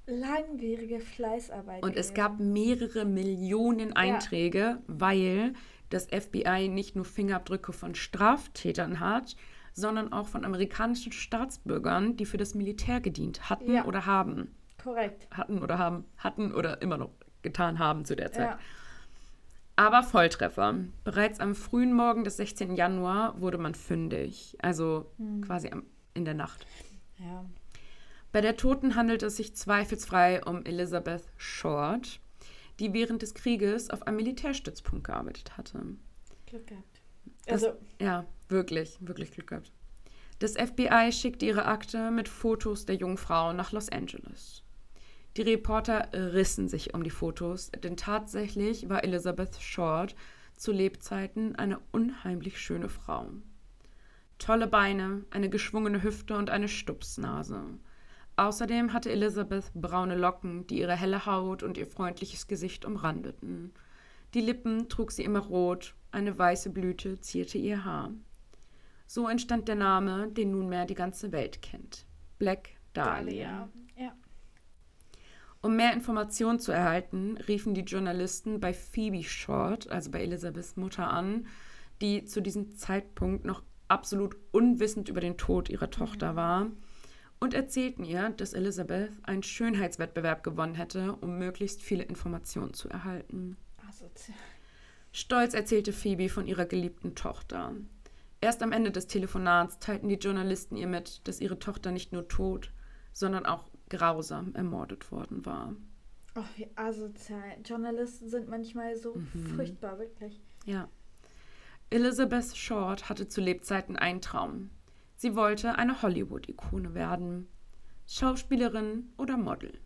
Langwierige Fleißarbeit. Und gewesen. es gab mehrere Millionen Einträge, ja. weil das FBI nicht nur Fingerabdrücke von Straftätern hat, sondern auch von amerikanischen Staatsbürgern, die für das Militär gedient hatten ja. oder haben. Korrekt. Hatten oder haben, hatten oder immer noch getan haben zu der Zeit. Ja. Aber Volltreffer. Bereits am frühen Morgen des 16. Januar wurde man fündig. Also hm. quasi am, in der Nacht. Ja. Bei der Toten handelt es sich zweifelsfrei um Elizabeth Short die während des Krieges auf einem Militärstützpunkt gearbeitet hatte. Glück gehabt. Das, also, ja, wirklich, wirklich Glück gehabt. Das FBI schickte ihre Akte mit Fotos der jungen Frau nach Los Angeles. Die Reporter rissen sich um die Fotos, denn tatsächlich war Elizabeth Short zu Lebzeiten eine unheimlich schöne Frau. Tolle Beine, eine geschwungene Hüfte und eine Stupsnase. Außerdem hatte Elizabeth braune Locken, die ihre helle Haut und ihr freundliches Gesicht umrandeten. Die Lippen trug sie immer rot, eine weiße Blüte zierte ihr Haar. So entstand der Name, den nunmehr die ganze Welt kennt. Black Dahlia. Ja. Um mehr Informationen zu erhalten, riefen die Journalisten bei Phoebe Short, also bei Elizabeths Mutter, an, die zu diesem Zeitpunkt noch absolut unwissend über den Tod ihrer Tochter war, und erzählten ihr, dass Elizabeth einen Schönheitswettbewerb gewonnen hätte, um möglichst viele Informationen zu erhalten. Asozial. Stolz erzählte Phoebe von ihrer geliebten Tochter. Erst am Ende des Telefonats teilten die Journalisten ihr mit, dass ihre Tochter nicht nur tot, sondern auch grausam ermordet worden war. Oh, wie asozial. Journalisten sind manchmal so Mhm. furchtbar, wirklich. Ja. Elizabeth Short hatte zu Lebzeiten einen Traum. Sie wollte eine Hollywood-Ikone werden. Schauspielerin oder Model.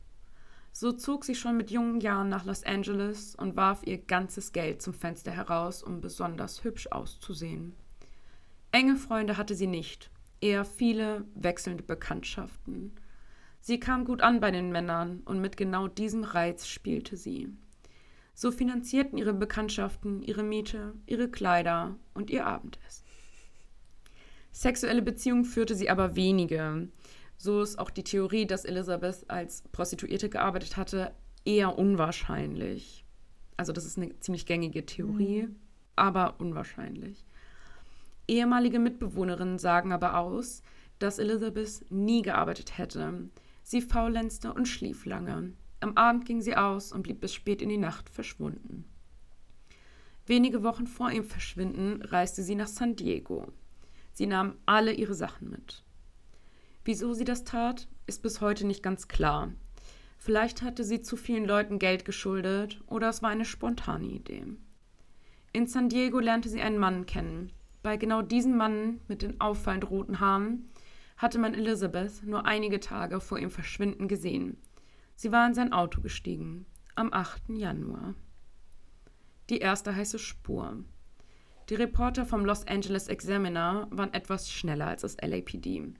So zog sie schon mit jungen Jahren nach Los Angeles und warf ihr ganzes Geld zum Fenster heraus, um besonders hübsch auszusehen. Enge Freunde hatte sie nicht, eher viele wechselnde Bekanntschaften. Sie kam gut an bei den Männern und mit genau diesem Reiz spielte sie. So finanzierten ihre Bekanntschaften ihre Miete, ihre Kleider und ihr Abendessen. Sexuelle Beziehungen führte sie aber wenige. So ist auch die Theorie, dass Elizabeth als Prostituierte gearbeitet hatte, eher unwahrscheinlich. Also das ist eine ziemlich gängige Theorie, aber unwahrscheinlich. Ehemalige Mitbewohnerinnen sagen aber aus, dass Elizabeth nie gearbeitet hätte. Sie faulenzte und schlief lange. Am Abend ging sie aus und blieb bis spät in die Nacht verschwunden. Wenige Wochen vor ihrem Verschwinden reiste sie nach San Diego. Sie nahm alle ihre Sachen mit. Wieso sie das tat, ist bis heute nicht ganz klar. Vielleicht hatte sie zu vielen Leuten Geld geschuldet oder es war eine spontane Idee. In San Diego lernte sie einen Mann kennen. Bei genau diesem Mann mit den auffallend roten Haaren hatte man Elizabeth nur einige Tage vor ihrem Verschwinden gesehen. Sie war in sein Auto gestiegen, am 8. Januar. Die erste heiße Spur. Die Reporter vom Los Angeles Examiner waren etwas schneller als das LAPD.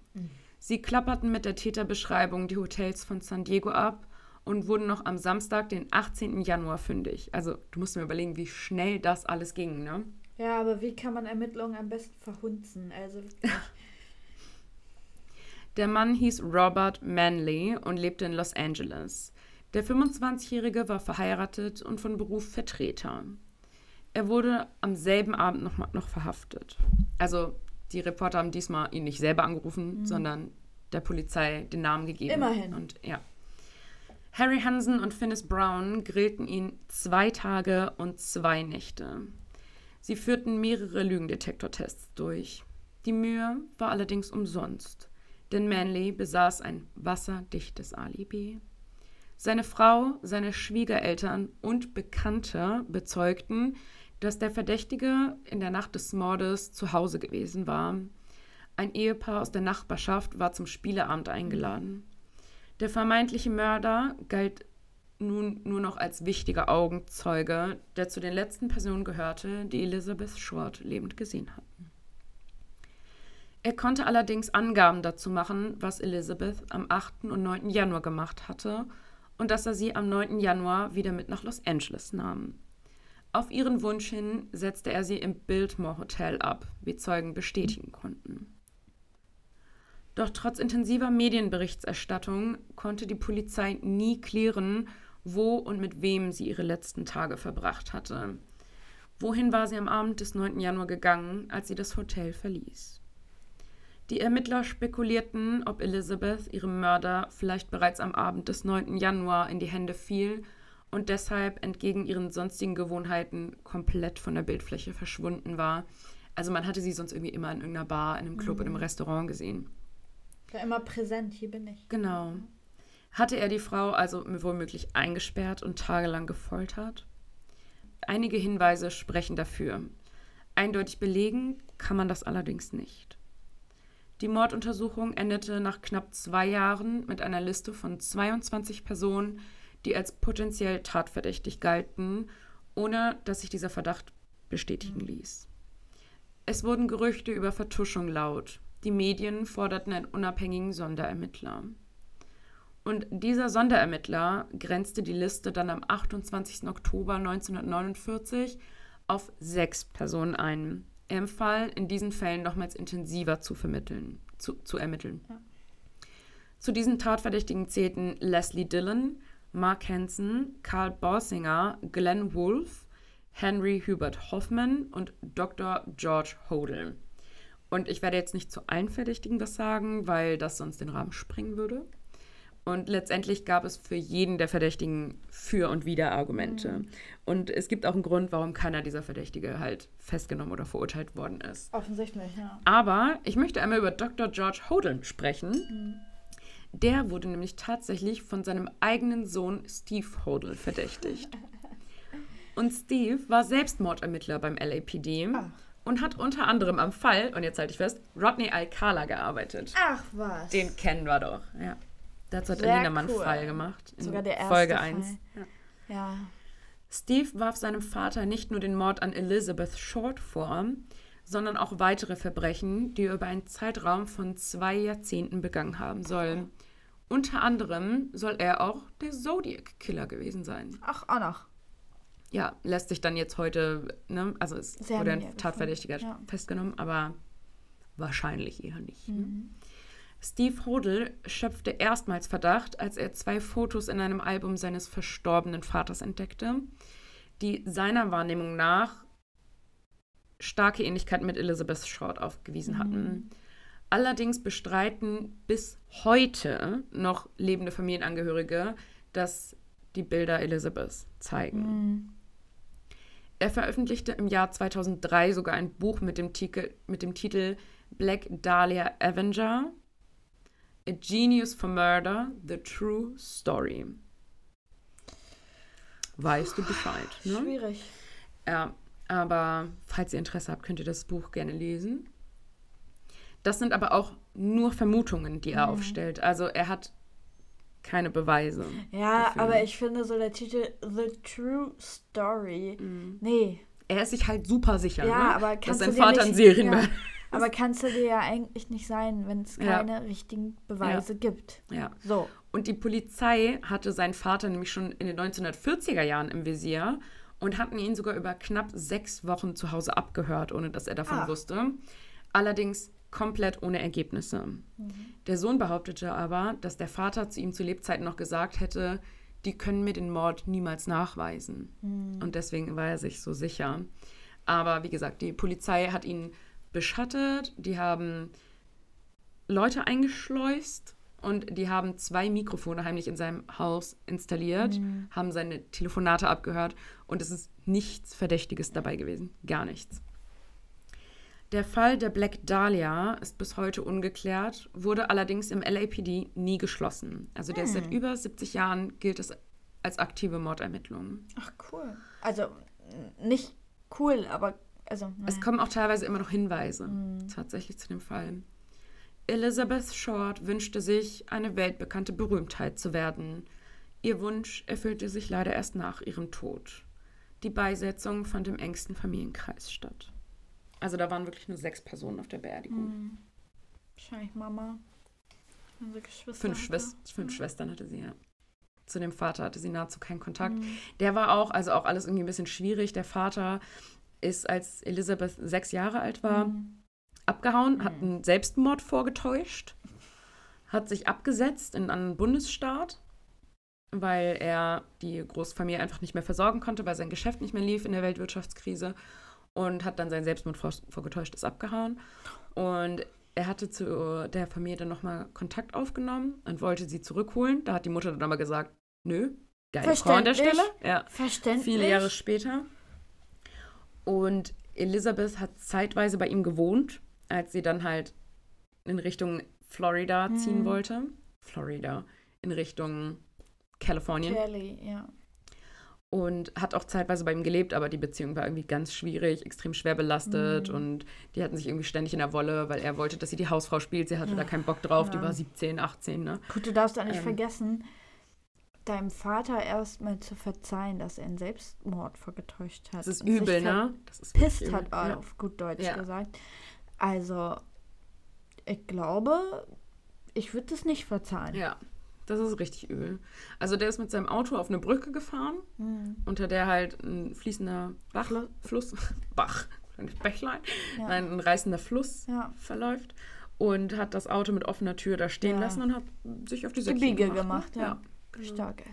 Sie klapperten mit der Täterbeschreibung die Hotels von San Diego ab und wurden noch am Samstag, den 18. Januar, fündig. Also, du musst mir überlegen, wie schnell das alles ging, ne? Ja, aber wie kann man Ermittlungen am besten verhunzen? Also. Der Mann hieß Robert Manley und lebte in Los Angeles. Der 25-Jährige war verheiratet und von Beruf Vertreter. Er wurde am selben Abend noch, noch verhaftet. Also die Reporter haben diesmal ihn nicht selber angerufen, sondern der Polizei den Namen gegeben. Immerhin. Und ja. Harry Hansen und Phyllis Brown grillten ihn zwei Tage und zwei Nächte. Sie führten mehrere Lügendetektortests durch. Die Mühe war allerdings umsonst, denn Manley besaß ein wasserdichtes Alibi. Seine Frau, seine Schwiegereltern und Bekannte bezeugten, dass der Verdächtige in der Nacht des Mordes zu Hause gewesen war. Ein Ehepaar aus der Nachbarschaft war zum Spieleabend eingeladen. Der vermeintliche Mörder galt nun nur noch als wichtiger Augenzeuge, der zu den letzten Personen gehörte, die Elizabeth Short lebend gesehen hatten. Er konnte allerdings Angaben dazu machen, was Elizabeth am 8. und 9. Januar gemacht hatte und dass er sie am 9. Januar wieder mit nach Los Angeles nahm. Auf ihren Wunsch hin setzte er sie im Biltmore Hotel ab, wie Zeugen bestätigen konnten. Doch trotz intensiver Medienberichterstattung konnte die Polizei nie klären, wo und mit wem sie ihre letzten Tage verbracht hatte. Wohin war sie am Abend des 9. Januar gegangen, als sie das Hotel verließ? Die Ermittler spekulierten, ob Elizabeth ihrem Mörder vielleicht bereits am Abend des 9. Januar in die Hände fiel und deshalb entgegen ihren sonstigen Gewohnheiten komplett von der Bildfläche verschwunden war. Also man hatte sie sonst irgendwie immer in irgendeiner Bar, in einem Club, in einem Restaurant gesehen. War immer präsent, hier bin ich. Genau. Hatte er die Frau also womöglich eingesperrt und tagelang gefoltert? Einige Hinweise sprechen dafür. Eindeutig belegen kann man das allerdings nicht. Die Morduntersuchung endete nach knapp zwei Jahren mit einer Liste von 22 Personen, die als potenziell tatverdächtig galten, ohne dass sich dieser Verdacht bestätigen ließ. Es wurden Gerüchte über Vertuschung laut. Die Medien forderten einen unabhängigen Sonderermittler. Und dieser Sonderermittler grenzte die Liste dann am 28. Oktober 1949 auf sechs Personen ein. Er empfahl, in diesen Fällen nochmals intensiver zu vermitteln, zu, zu ermitteln. Ja. Zu diesen Tatverdächtigen zählten Leslie Dillon, Mark Hansen, Karl Borsinger, Glenn Wolfe, Henry Hubert Hoffman und Dr. George Hodel. Und ich werde jetzt nicht zu allen Verdächtigen was sagen, weil das sonst den Rahmen sprengen würde. Und letztendlich gab es für jeden der Verdächtigen Für- und Wider-Argumente. Mhm. Und es gibt auch einen Grund, warum keiner dieser Verdächtige halt festgenommen oder verurteilt worden ist. Offensichtlich, ja. Aber ich möchte einmal über Dr. George Hodel sprechen. Mhm. Der wurde nämlich tatsächlich von seinem eigenen Sohn Steve Hodel verdächtigt. Und Steve war Selbstmordermittler beim LAPD Ach. und hat unter anderem am Fall, und jetzt halte ich fest, Rodney Alcala gearbeitet. Ach was. Den kennen wir doch, ja. Dazu hat Sehr Alina mal einen cool. Fall gemacht. In Sogar der erste Folge Fall. 1. Ja. Steve warf seinem Vater nicht nur den Mord an Elizabeth Short vor, sondern auch weitere Verbrechen, die er über einen Zeitraum von zwei Jahrzehnten begangen haben soll. Unter anderem soll er auch der Zodiac Killer gewesen sein. Ach, auch noch. Ja, lässt sich dann jetzt heute, ne, also es Sehr wurde ein Tatverdächtiger ja. festgenommen, aber wahrscheinlich eher nicht. Ne? Mhm. Steve Hodel schöpfte erstmals Verdacht, als er zwei Fotos in einem Album seines verstorbenen Vaters entdeckte, die seiner Wahrnehmung nach starke Ähnlichkeit mit Elizabeth Short aufgewiesen hatten. Allerdings bestreiten bis heute noch lebende Familienangehörige, dass die Bilder Elizabeth zeigen. Mhm. Er veröffentlichte im Jahr 2003 sogar ein Buch mit dem, Titel, mit dem Titel Black Dahlia Avenger, A Genius for Murder, The True Story. Weißt du Bescheid, ne? Schwierig. Ja, aber falls ihr Interesse habt, könnt ihr das Buch gerne lesen. Das sind aber auch nur Vermutungen, die er Mhm. aufstellt. Also er hat keine Beweise. Ja, dafür. aber ich finde so der Titel The True Story. Nee. Er ist sich halt super sicher, Ja, ne? aber dass sein Vater nicht, ein Serienmörder ja, Aber kannst du dir ja eigentlich nicht sein, wenn es Ja. keine richtigen Beweise gibt. Ja. So. Und die Polizei hatte seinen Vater nämlich schon in den 1940er Jahren im Visier und hatten ihn sogar über knapp sechs Wochen zu Hause abgehört, ohne dass er davon Ah. wusste. Allerdings komplett ohne Ergebnisse. Der Sohn behauptete aber, dass der Vater zu ihm zu Lebzeiten noch gesagt hätte, die können mir den Mord niemals nachweisen. Und deswegen war er sich so sicher. Aber wie gesagt, die Polizei hat ihn beschattet, die haben Leute eingeschleust und die haben zwei Mikrofone heimlich in seinem Haus installiert, haben seine Telefonate abgehört und es ist nichts Verdächtiges dabei gewesen. Gar nichts. Der Fall der Black Dahlia ist bis heute ungeklärt, wurde allerdings im LAPD nie geschlossen. Also der ist seit über 70 Jahren gilt es als aktive Mordermittlung. Ach, cool. Also, nicht cool, aber. Also, Es naja. kommen auch teilweise immer noch Hinweise tatsächlich zu dem Fall. Elizabeth Short wünschte sich, eine weltbekannte Berühmtheit zu werden. Ihr Wunsch erfüllte sich leider erst nach ihrem Tod. Die Beisetzung fand im engsten Familienkreis statt. Also da waren wirklich nur sechs Personen auf der Beerdigung. Wahrscheinlich Mama. Unsere Geschwister. Fünf. Schwest fünf Schwestern hatte sie, ja. Zu dem Vater hatte sie nahezu keinen Kontakt. Mhm. Der war auch, also auch alles irgendwie ein bisschen schwierig. Der Vater ist, als Elisabeth sechs Jahre alt war, Mhm. abgehauen, hat einen Selbstmord vorgetäuscht, hat sich abgesetzt in einen Bundesstaat, weil er die Großfamilie einfach nicht mehr versorgen konnte, weil sein Geschäft nicht mehr lief in der Weltwirtschaftskrise und hat dann seinen Selbstmord vor, vorgetäuscht, ist abgehauen. Und er hatte zu der Familie dann nochmal Kontakt aufgenommen und wollte sie zurückholen. Da hat die Mutter dann aber gesagt, nö, geile Frau an der Stelle. Verständlich. Ja. Verständlich. Viele Jahre später. Und Elizabeth hat zeitweise bei ihm gewohnt, als sie dann halt in Richtung Florida ziehen Mhm. wollte. Florida, in Richtung Kalifornien. Kelly, ja. Und hat auch zeitweise bei ihm gelebt, aber die Beziehung war irgendwie ganz schwierig, extrem schwer belastet Mhm. und die hatten sich irgendwie ständig in der Wolle, weil er wollte, dass sie die Hausfrau spielt. Sie hatte da Ja, keinen Bock drauf, die ja. war 17, 18, ne? Gut, du darfst auch nicht Ähm. vergessen, deinem Vater erstmal zu verzeihen, dass er einen Selbstmord vorgetäuscht hat. Das ist übel, ne? Das ist Pisst hat, übel. er Ja. auf gut Deutsch Ja. gesagt. Also, ich glaube, ich würde das nicht verzeihen. Ja, das ist richtig übel. Also der ist mit seinem Auto auf eine Brücke gefahren, Hm. unter der halt ein fließender Bach, Flo- Fluss, Bach, ein Bächlein, Ja. nein, ein reißender Fluss Ja. verläuft und hat das Auto mit offener Tür da stehen Ja. lassen und hat sich auf die Die Biege gemacht. gemacht, ne? ja. Stark, ey.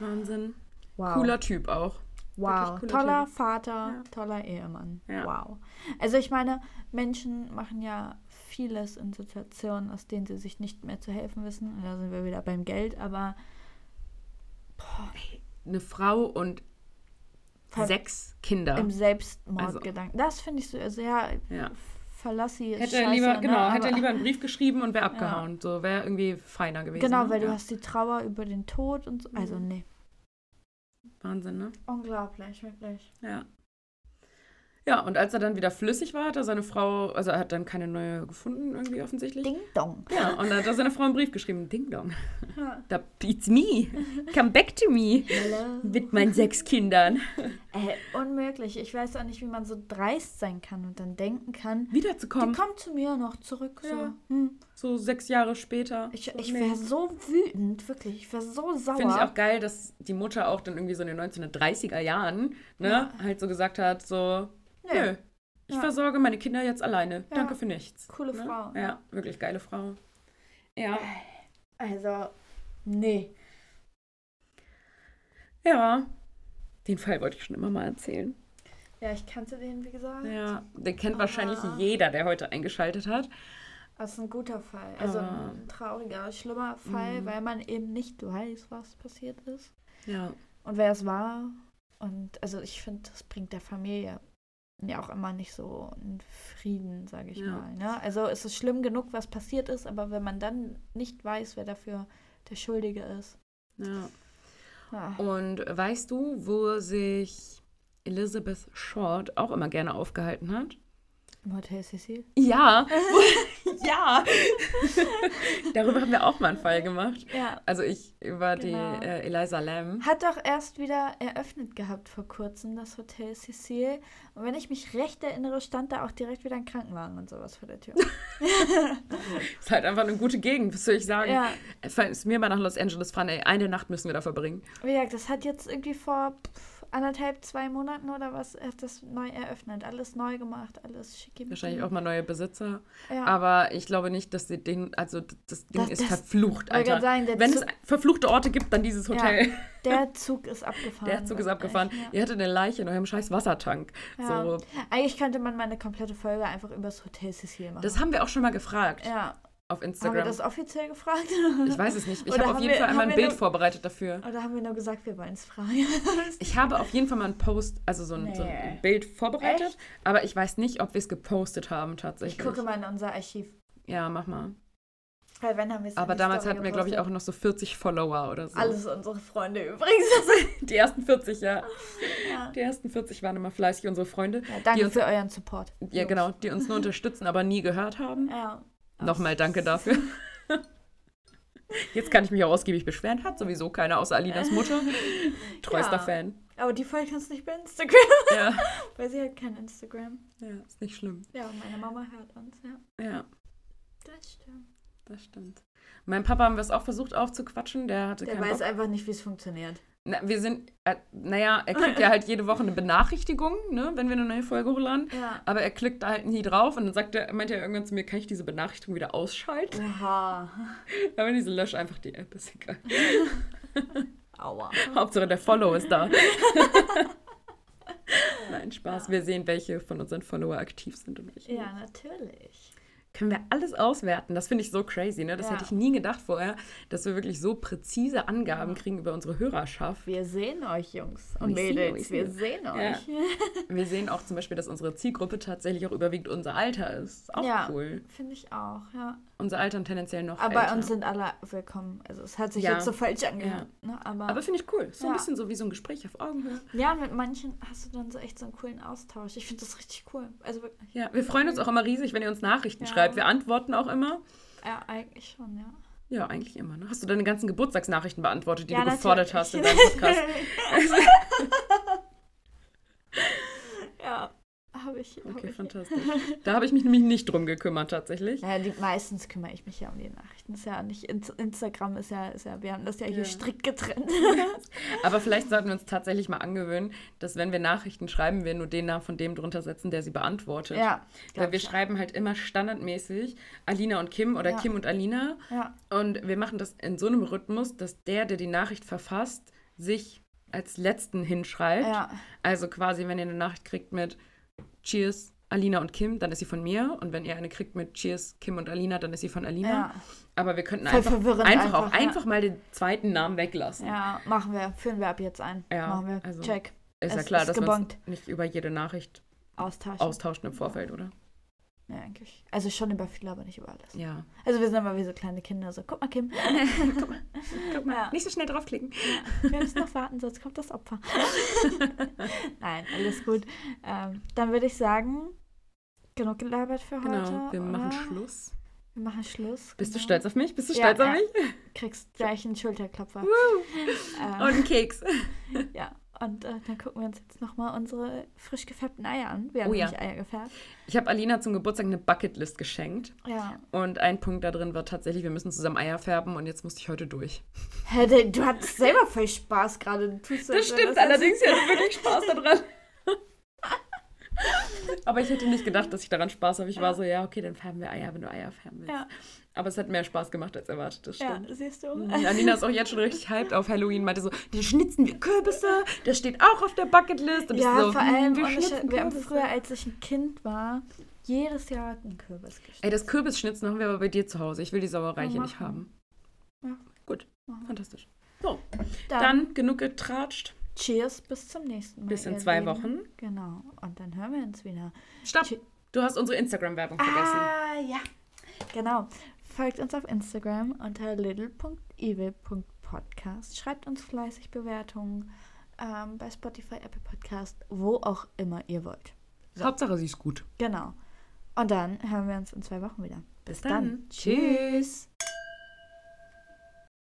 Wahnsinn. Wow. Cooler Typ auch. Wow, toller Typ. Vater, toller Ehemann. Wow. Also ich meine, Menschen machen ja vieles in Situationen, aus denen sie sich nicht mehr zu helfen wissen. Und da sind wir wieder beim Geld, aber Eine Frau und Ver- sechs Kinder. im Selbstmordgedanken. Das finde ich so sehr Ja. verlassi. ist Hätte er lieber, ne? genau, hätte er Aber- lieber einen Brief geschrieben und wäre abgehauen. So wäre irgendwie feiner gewesen. Genau, weil du ja. hast die Trauer über den Tod und so. Also Mhm. nee. Wahnsinn, ne? Unglaublich, wirklich. Ja. Ja, und als er dann wieder flüssig war, hat er seine Frau, also er hat dann keine neue gefunden, irgendwie offensichtlich. Ding dong. Ja, und dann hat er seine Frau einen Brief geschrieben. Ding dong. Ja. Da, it's me. Come back to me. Hello. Mit meinen sechs Kindern. Ey, unmöglich. Ich weiß auch nicht, wie man so dreist sein kann und dann denken kann, die Wiederzukommen. kommt zu mir noch zurück. So. Ja. Hm. So sechs Jahre später. Ich, So, ich wäre so wütend, wirklich. Ich wäre so sauer. Finde ich auch geil, dass die Mutter auch dann irgendwie so in den 1930er Jahren, ne, Ja. halt so gesagt hat, so, Nö. nö, ich Ja. versorge meine Kinder jetzt alleine. Ja. Danke für nichts. Coole ne? Frau. Ja, wirklich geile Frau. Ja. Also, nee. Ja. Den Fall wollte ich schon immer mal erzählen. Ja, ich kannte den, wie gesagt. Ja, den kennt wahrscheinlich Ah. jeder, der heute eingeschaltet hat. Das ist ein guter Fall. Also Ah. ein trauriger, schlimmer Fall, Mhm. weil man eben nicht weiß, was passiert ist. Ja. Und wer es war. Und also ich finde, das bringt der Familie ja auch immer nicht so einen Frieden, sage ich Ja. mal. Ne? Also es ist schlimm genug, was passiert ist, aber wenn man dann nicht weiß, wer dafür der Schuldige ist. ja. Ja. Und weißt du, wo sich Elizabeth Short auch immer gerne aufgehalten hat? Im Hotel Cecil. Ja. ja. Darüber haben wir auch mal einen Fall gemacht. Ja. Also ich über Genau. die äh, Eliza Lam. Hat doch erst wieder eröffnet gehabt vor kurzem, das Hotel Cecil. Und wenn ich mich recht erinnere, stand da auch direkt wieder ein Krankenwagen und sowas vor der Tür. Ist halt einfach eine gute Gegend, was soll ich sagen? ja, Falls wir mal nach Los Angeles fahren, ey, eine Nacht müssen wir da verbringen. wie gesagt, das hat jetzt irgendwie vor pff, anderthalb, zwei Monaten oder was, hat das neu eröffnet. Alles neu gemacht, alles schicki. Wahrscheinlich auch mal neue Besitzer. Ja. Aber ich glaube nicht, dass sie den, also das Ding Das- ist das- verflucht, Alter. sagen, Wenn es Zug- verfluchte Orte gibt, dann dieses Hotel. Der Zug ist abgefahren. Der Zug ist abgefahren. Ja. Ihr hattet eine Leiche in eurem scheiß Wassertank. Ja. So, Eigentlich könnte man mal eine komplette Folge einfach über das Hotel Cecil machen. das haben wir auch schon mal gefragt ja. Auf Haben wir Instagram. das offiziell gefragt? Ich weiß es nicht. Ich habe auf jeden wir- Fall einmal ein Bild nur- vorbereitet dafür. Oder haben wir nur gesagt, wir wollen es fragen? Ich habe auf jeden Fall mal einen Post, also so ein, so ein Nee. Bild vorbereitet, Echt? aber ich weiß nicht, ob wir es gepostet haben ich tatsächlich. gucke mal in unser Archiv. Ja, mach mal. Weil wenn haben wir es Aber damals Story hatten wir, glaube ich, auch noch so 40 Follower oder so. Alles unsere Freunde übrigens. Die ersten 40, ja. ja. Die ersten 40 waren immer fleißig unsere Freunde. Ja, danke die uns, für euren Support. ja, Jungs. genau, die uns nur unterstützen, aber nie gehört haben. Ja. Nochmal danke dafür. Jetzt kann ich mich auch ausgiebig beschweren. Hat sowieso keiner außer Alinas Mutter. Treuster Ja. Fan. Aber die kannst du nicht bei Instagram, Ja. weil sie hat kein Instagram. ja, ist nicht schlimm. Ja, und meine Mama hört uns, ja. Ja, Das stimmt. das stimmt. Mein Papa haben wir es auch versucht aufzuquatschen. Der hatte Der weiß Bock. einfach nicht, wie es funktioniert. Na, wir sind, äh, naja, er kriegt ja halt jede Woche eine Benachrichtigung, ne, wenn wir eine neue Folge hochladen. Ja. Aber er klickt da halt nie drauf und dann sagt er, meint er irgendwann zu mir, kann ich diese Benachrichtigung wieder ausschalten? Oha. Aber diese lösch einfach die App, ist egal. Aua. Hauptsache der Follow ist da. Nein, Spaß. Wir sehen, welche von unseren Follower aktiv sind und welche Ja, natürlich. Können wir alles auswerten. Das finde ich so crazy, ne? Das Ja. hätte ich nie gedacht vorher, dass wir wirklich so präzise Angaben Ja. kriegen über unsere Hörerschaft. Wir sehen euch, Jungs und Wir sehen Mädels. euch, Wir ja. sehen Ja. euch. Wir sehen auch zum Beispiel, dass unsere Zielgruppe tatsächlich auch überwiegend unser Alter ist. Auch Ja. cool. Finde ich auch, ja. Unser Alter und tendenziell noch Aber bei älter. uns sind alle willkommen. Also es hat sich Ja. jetzt so falsch angehört. Ne? Aber, Aber finde ich cool. So ein Ja. bisschen so wie so ein Gespräch auf Augenhöhe. ja, mit manchen hast du dann so echt so einen coolen Austausch. Ich finde das richtig cool. Also wirklich. Ja, wir freuen uns auch immer riesig, wenn ihr uns Nachrichten Ja. schreibt. Wir antworten auch immer. Ja, eigentlich schon, ja. Ja, eigentlich immer. Ne? Hast du deine ganzen Geburtstagsnachrichten beantwortet, die Ja, du gefordert hast in deinem. Podcast? Also, ja, habe ich. hab okay, ich. fantastisch. Da habe ich mich nämlich nicht drum gekümmert, tatsächlich. Naja, die, meistens kümmere ich mich ja um die Nachrichten. Ist ja nicht, Ins- Instagram ist ja, ist ja, wir haben das ja hier Ja. strikt getrennt. Aber vielleicht sollten wir uns tatsächlich mal angewöhnen, dass wenn wir Nachrichten schreiben, wir nur den Namen von dem drunter setzen, der sie beantwortet. ja. Weil wir ich. schreiben halt immer standardmäßig Alina und Kim oder Ja. Kim und Alina. Ja, Und wir machen das in so einem Rhythmus, dass der, der die Nachricht verfasst, sich als letzten hinschreibt. ja, Also quasi, wenn ihr eine Nachricht kriegt mit Cheers, Alina und Kim, dann ist sie von mir. Und wenn ihr eine kriegt mit Cheers, Kim und Alina, dann ist sie von Alina. ja. Aber wir könnten einfach, verwirrend einfach, auch einfach, ja. einfach mal den zweiten Namen weglassen. Ja, machen wir. Führen wir ab jetzt ein. Ja, machen wir. also- Check. Ist ja Es klar, ist dass gebongt. nicht über jede Nachricht Austauschen. austauschen im Vorfeld, oder? Ja, eigentlich. Also schon über viele, aber nicht über alles. Ja. Also wir sind immer wie so kleine Kinder. So, guck mal, Kim. Guck mal, guck mal. Ja. Nicht so schnell draufklicken. Wir müssen noch warten, sonst kommt das Opfer. Nein, alles gut. Ähm, dann würde ich sagen, genug gelabert für heute. Genau, wir machen oder? Schluss. Wir machen Schluss. Bist du genau. stolz auf mich? Bist du Ja, stolz auf ja. mich? Kriegst gleich einen Schulterklopfer. Und Ähm, einen Keks. ja, und äh, dann gucken wir uns jetzt nochmal unsere frisch gefärbten Eier an. Wir haben Oh ja. nämlich Eier gefärbt. Ich habe Alina zum Geburtstag eine Bucketlist geschenkt. Ja. Und ein Punkt da drin war tatsächlich, wir müssen zusammen Eier färben und jetzt musste ich heute durch. Hä, du- du hattest selber voll Spaß gerade. Du tust so, Das stimmt, allerdings, ich hatte wirklich Spaß daran. Aber ich hätte nicht gedacht, dass ich daran Spaß habe. Ich war so, ja, okay, dann färben wir Eier, wenn du Eier färben willst. Ja. Aber es hat mehr Spaß gemacht als erwartet, das Ja, stimmt. siehst du? Mhm. Alina ist auch jetzt schon richtig hyped auf Halloween, meinte so, dann schnitzen wir Kürbisse, das steht auch auf der Bucketlist. Und Ja, so, vor hm, allem, wir ohne Scheiß, schnitzen wir haben früher, als ich ein Kind war, jedes Jahr einen Kürbis geschnitten. Ey, das Kürbisschnitzen machen wir aber bei dir zu Hause. Ich will die Sauerei Ja, hier nicht haben. Ja. Gut, Machen. fantastisch. So, Dann, dann genug getratscht. Cheers, bis zum nächsten Mal. Bis in zwei Lieben. Wochen. Genau. Und dann hören wir uns wieder. Stopp, Tschü- du hast unsere Instagram-Werbung vergessen. Ah, ja. Genau. Folgt uns auf Instagram unter little.evil.podcast. Schreibt uns fleißig Bewertungen ähm, bei Spotify, Apple Podcast, wo auch immer ihr wollt. So. Hauptsache, sie ist gut. Genau. Und dann hören wir uns in zwei Wochen wieder. Bis Dann. Tschüss.